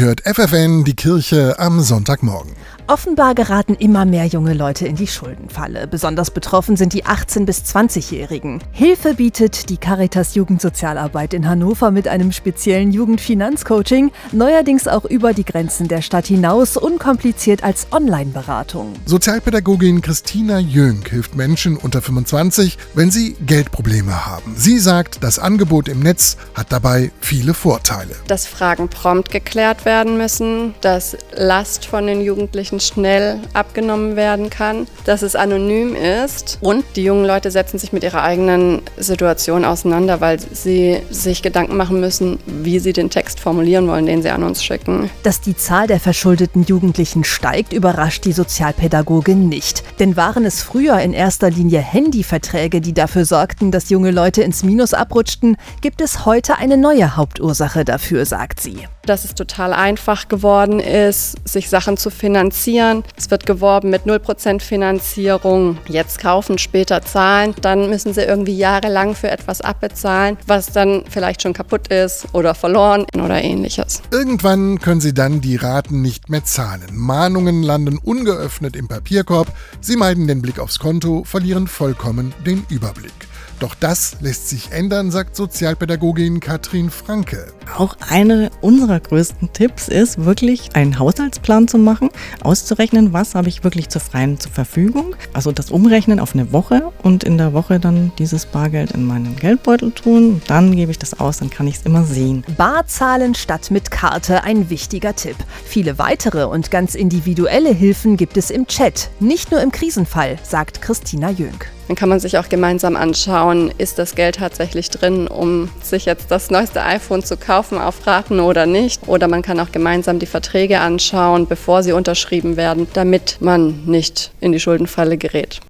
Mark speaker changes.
Speaker 1: hört FFN die Kirche am Sonntagmorgen.
Speaker 2: Offenbar geraten immer mehr junge Leute in die Schuldenfalle. Besonders betroffen sind die 18- bis 20-Jährigen. Hilfe bietet die Caritas Jugendsozialarbeit in Hannover mit einem speziellen Jugendfinanzcoaching, neuerdings auch über die Grenzen der Stadt hinaus, unkompliziert als Online-Beratung.
Speaker 1: Sozialpädagogin Christina Jönk hilft Menschen unter 25, wenn sie Geldprobleme haben. Sie sagt, das Angebot im Netz hat dabei viele Vorteile.
Speaker 3: Dass Fragen prompt geklärt werden müssen, dass Last von den Jugendlichen schnell abgenommen werden kann, dass es anonym ist und die jungen Leute setzen sich mit ihrer eigenen Situation auseinander, weil sie sich Gedanken machen müssen, wie sie den Text formulieren wollen, den sie an uns schicken.
Speaker 2: Dass die Zahl der verschuldeten Jugendlichen steigt, überrascht die Sozialpädagogin nicht. Denn waren es früher in erster Linie Handyverträge, die dafür sorgten, dass junge Leute ins Minus abrutschten, gibt es heute eine neue Hauptursache dafür, sagt sie.
Speaker 3: Dass es total einfach geworden ist, sich Sachen zu finanzieren. Es wird geworben mit 0% Finanzierung. Jetzt kaufen, später zahlen. Dann müssen sie irgendwie jahrelang für etwas abbezahlen, was dann vielleicht schon kaputt ist oder verloren oder ähnliches.
Speaker 1: Irgendwann können sie dann die Raten nicht mehr zahlen. Mahnungen landen ungeöffnet im Papierkorb. Sie meiden den Blick aufs Konto, verlieren vollkommen den Überblick. Doch das lässt sich ändern, sagt Sozialpädagogin Katrin Franke.
Speaker 4: Auch eine unserer größten Tipps ist wirklich einen Haushaltsplan zu machen, auszurechnen, was habe ich wirklich zur freien zur Verfügung. Also das Umrechnen auf eine Woche und in der Woche dann dieses Bargeld in meinen Geldbeutel tun. Dann gebe ich das aus, dann kann ich es immer sehen.
Speaker 2: Barzahlen statt mit Karte, ein wichtiger Tipp. Viele weitere und ganz individuelle Hilfen gibt es im Chat, nicht nur im Krisenfall, sagt Christina Jönk.
Speaker 3: Dann kann man sich auch gemeinsam anschauen, ist das Geld tatsächlich drin, um sich jetzt das neueste iPhone zu kaufen auf Raten oder nicht. Oder man kann auch gemeinsam die Verträge anschauen, bevor sie unterschrieben werden, damit man nicht in die Schuldenfalle gerät.